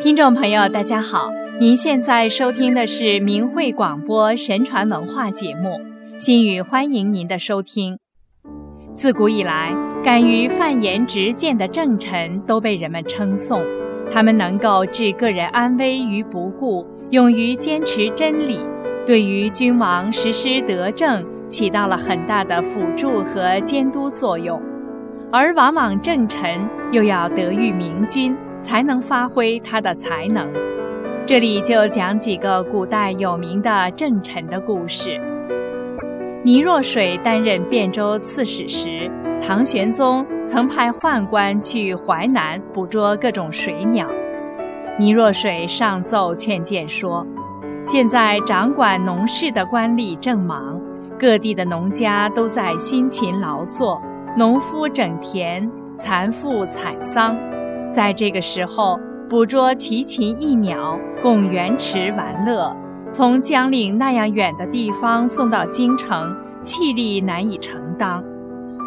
听众朋友，大家好！您现在收听的是明慧广播神传文化节目，心语欢迎您的收听。自古以来，敢于犯言直谏的正臣都被人们称颂，他们能够置个人安危于不顾，勇于坚持真理，对于君王实施德政起到了很大的辅助和监督作用。而往往正臣又要德育明君。才能发挥他的才能。这里就讲几个古代有名的正臣的故事。倪若水担任汴州刺史时，唐玄宗曾派宦官去淮南捕捉各种水鸟。倪若水上奏劝谏说：“现在掌管农事的官吏正忙，各地的农家都在辛勤劳作，农夫整田，蚕妇采桑。”在这个时候，捕捉奇禽异鸟，供园池玩乐；从江陵那样远的地方送到京城，气力难以承当。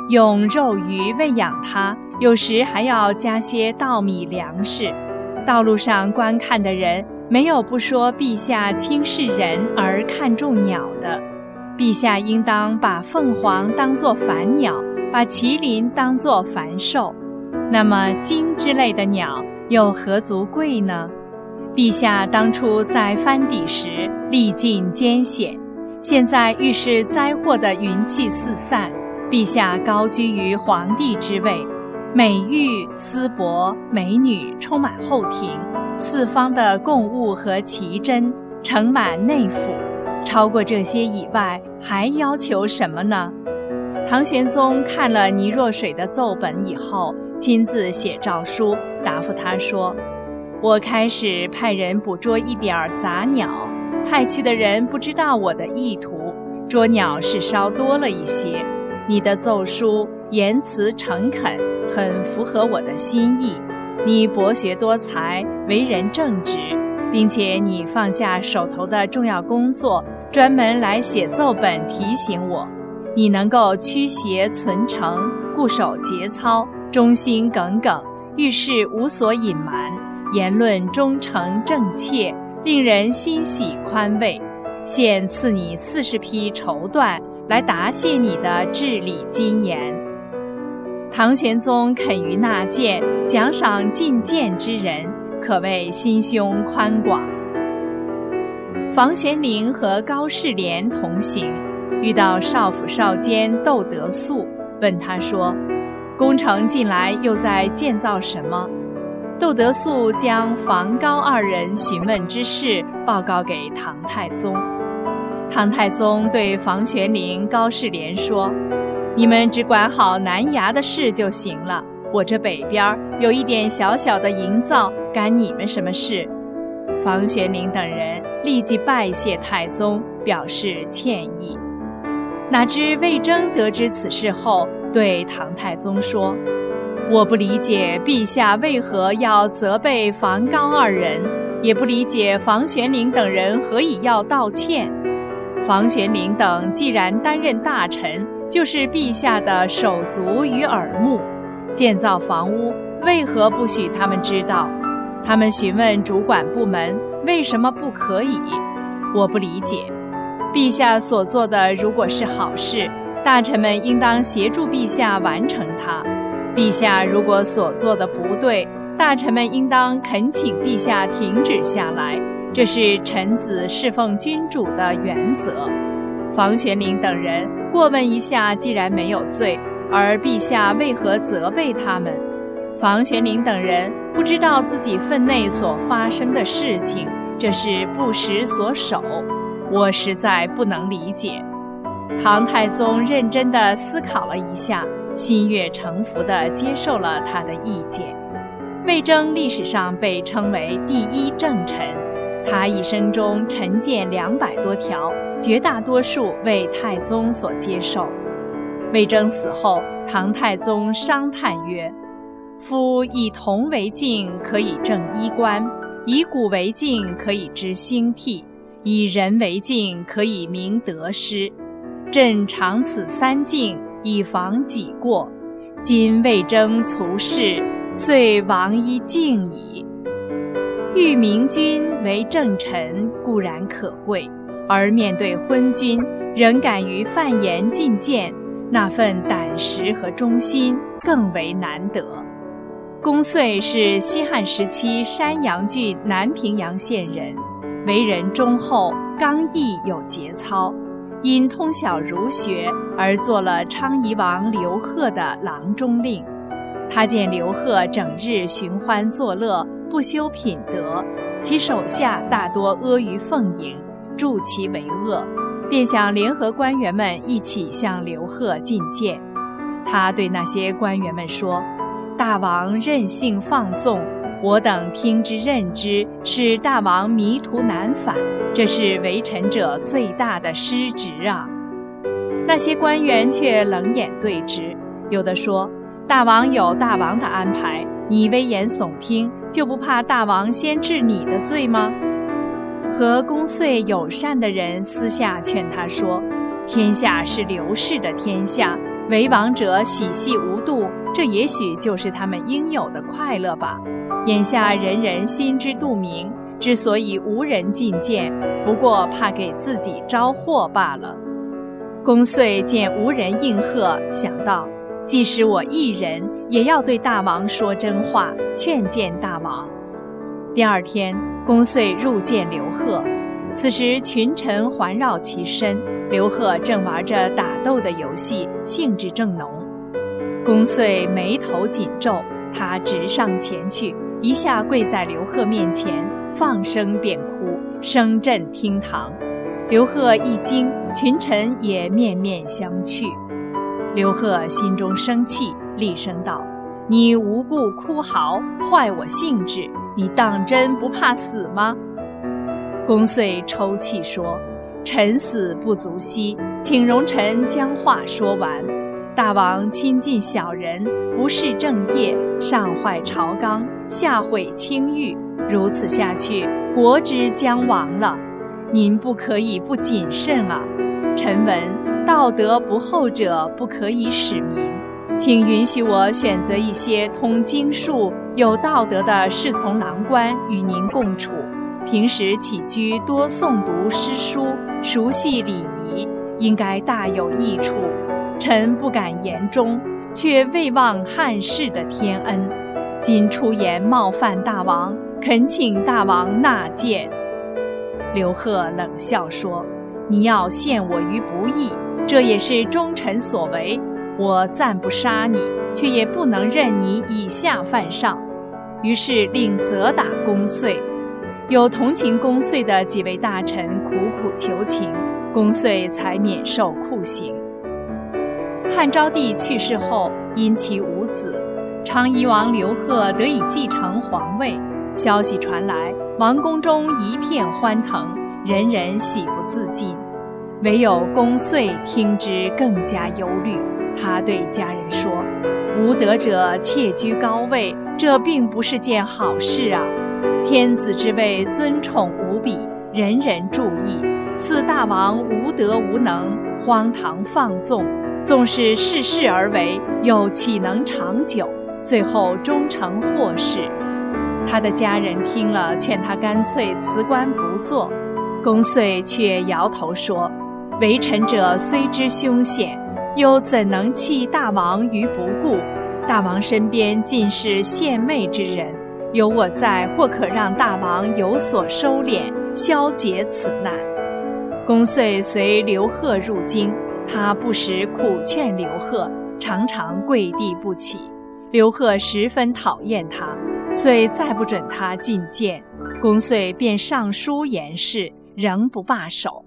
用肉鱼喂养它，有时还要加些稻米粮食。道路上观看的人，没有不说陛下轻视人而看重鸟的。陛下应当把凤凰当作凡鸟，把麒麟当作凡兽。那么金之类的鸟又何足贵呢？陛下当初在藩邸时历尽艰险，现在遇事灾祸的云气四散，陛下高居于皇帝之位，美玉丝帛美女充满后庭，四方的贡物和奇珍盛满内府，超过这些以外，还要求什么呢？唐玄宗看了倪若水的奏本以后。亲自写诏书答复他说：“我开始派人捕捉一点儿杂鸟，派去的人不知道我的意图，捉鸟是稍多了一些。你的奏书言辞诚恳，很符合我的心意。你博学多才，为人正直，并且你放下手头的重要工作，专门来写奏本提醒我。你能够驱邪存诚，固守节操。”忠心耿耿，遇事无所隐瞒，言论忠诚正切，令人欣喜宽慰。现赐你四十匹绸缎，来答谢你的至理金言。唐玄宗肯于纳谏，奖赏进谏之人，可谓心胸宽广。房玄龄和高士廉同行，遇到少府少监窦德素，问他说。工程近来又在建造什么？窦德素将房高二人询问之事报告给唐太宗。唐太宗对房玄龄、高士廉说：“你们只管好南衙的事就行了，我这北边有一点小小的营造，干你们什么事？”房玄龄等人立即拜谢太宗，表示歉意。哪知魏征得知此事后，对唐太宗说：“我不理解陛下为何要责备房高二人，也不理解房玄龄等人何以要道歉。房玄龄等既然担任大臣，就是陛下的手足与耳目，建造房屋为何不许他们知道？他们询问主管部门，为什么不可以？我不理解。陛下所做的如果是好事。”大臣们应当协助陛下完成它。陛下如果所做的不对，大臣们应当恳请陛下停止下来。这是臣子侍奉君主的原则。房玄龄等人过问一下，既然没有罪，而陛下为何责备他们？房玄龄等人不知道自己分内所发生的事情，这是不识所守。我实在不能理解。唐太宗认真地思考了一下，心悦诚服地接受了他的意见。魏征历史上被称为第一正臣，他一生中臣谏两百多条，绝大多数为太宗所接受。魏征死后，唐太宗伤叹曰：“夫以铜为镜，可以正衣冠；以古为镜，可以知兴替；以人为镜，可以明得失。”朕常此三敬，以防己过。今魏征卒世，遂亡一敬矣。欲明君为正臣固然可贵，而面对昏君，仍敢于犯言进谏，那份胆识和忠心更为难得。公遂是西汉时期山阳郡南平阳县人，为人忠厚、刚毅有节操。因通晓儒学而做了昌邑王刘贺的郎中令。他见刘贺整日寻欢作乐，不修品德，其手下大多阿谀奉迎，助其为恶，便想联合官员们一起向刘贺进谏。他对那些官员们说：“大王任性放纵。”我等听之任之，使大王迷途难返，这是为臣者最大的失职啊！那些官员却冷眼对之，有的说：“大王有大王的安排，你危言耸听，就不怕大王先治你的罪吗？”和公遂友善的人私下劝他说：“天下是刘氏的天下，为王者喜戏无度，这也许就是他们应有的快乐吧。”眼下人人心知肚明，之所以无人进谏，不过怕给自己招祸罢了。公遂见无人应和，想到，即使我一人，也要对大王说真话，劝谏大王。第二天，公遂入见刘贺，此时群臣环绕其身，刘贺正玩着打斗的游戏，兴致正浓。公遂眉头紧皱，他直上前去。一下跪在刘贺面前，放声便哭，声震厅堂。刘贺一惊，群臣也面面相觑。刘贺心中生气，厉声道：“你无故哭嚎，坏我兴致，你当真不怕死吗？”公遂抽泣说：“臣死不足惜，请容臣将话说完。”大王亲近小人，不事正业，上坏朝纲，下毁清誉，如此下去，国之将亡了。您不可以不谨慎啊！臣闻道德不厚者不可以使民，请允许我选择一些通经术、有道德的侍从郎官与您共处，平时起居多诵读诗书，熟悉礼仪，应该大有益处。臣不敢言忠，却未忘汉室的天恩。今出言冒犯大王，恳请大王纳谏。刘贺冷笑说：“你要陷我于不义，这也是忠臣所为。我暂不杀你，却也不能任你以下犯上。”于是令责打公遂。有同情公遂的几位大臣苦苦求情，公遂才免受酷刑。汉昭帝去世后，因其无子，昌邑王刘贺得以继承皇位。消息传来，王宫中一片欢腾，人人喜不自禁。唯有公遂听之更加忧虑。他对家人说：“无德者窃居高位，这并不是件好事啊！天子之位尊宠无比，人人注意。四大王无德无能，荒唐放纵。”纵是恃势而为，又岂能长久？最后终成祸事。他的家人听了，劝他干脆辞官不做。公遂却摇头说：“为臣者虽知凶险，又怎能弃大王于不顾？大王身边尽是献媚之人，有我在，或可让大王有所收敛，消解此难。”公遂随刘贺入京。他不时苦劝刘贺，常常跪地不起。刘贺十分讨厌他，遂再不准他觐见。公遂便上书言事，仍不罢手。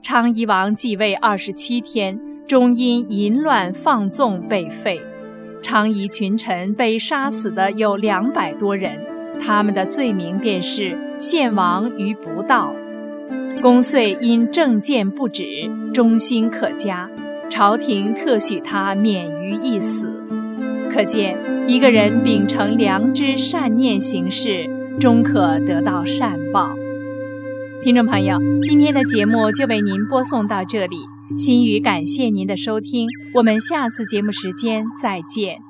昌邑王继位二十七天，终因淫乱放纵被废。昌邑群臣被杀死的有两百多人，他们的罪名便是献王于不道。公遂因政见不止，忠心可嘉，朝廷特许他免于一死。可见一个人秉承良知善念行事，终可得到善报。听众朋友，今天的节目就为您播送到这里，心语感谢您的收听，我们下次节目时间再见。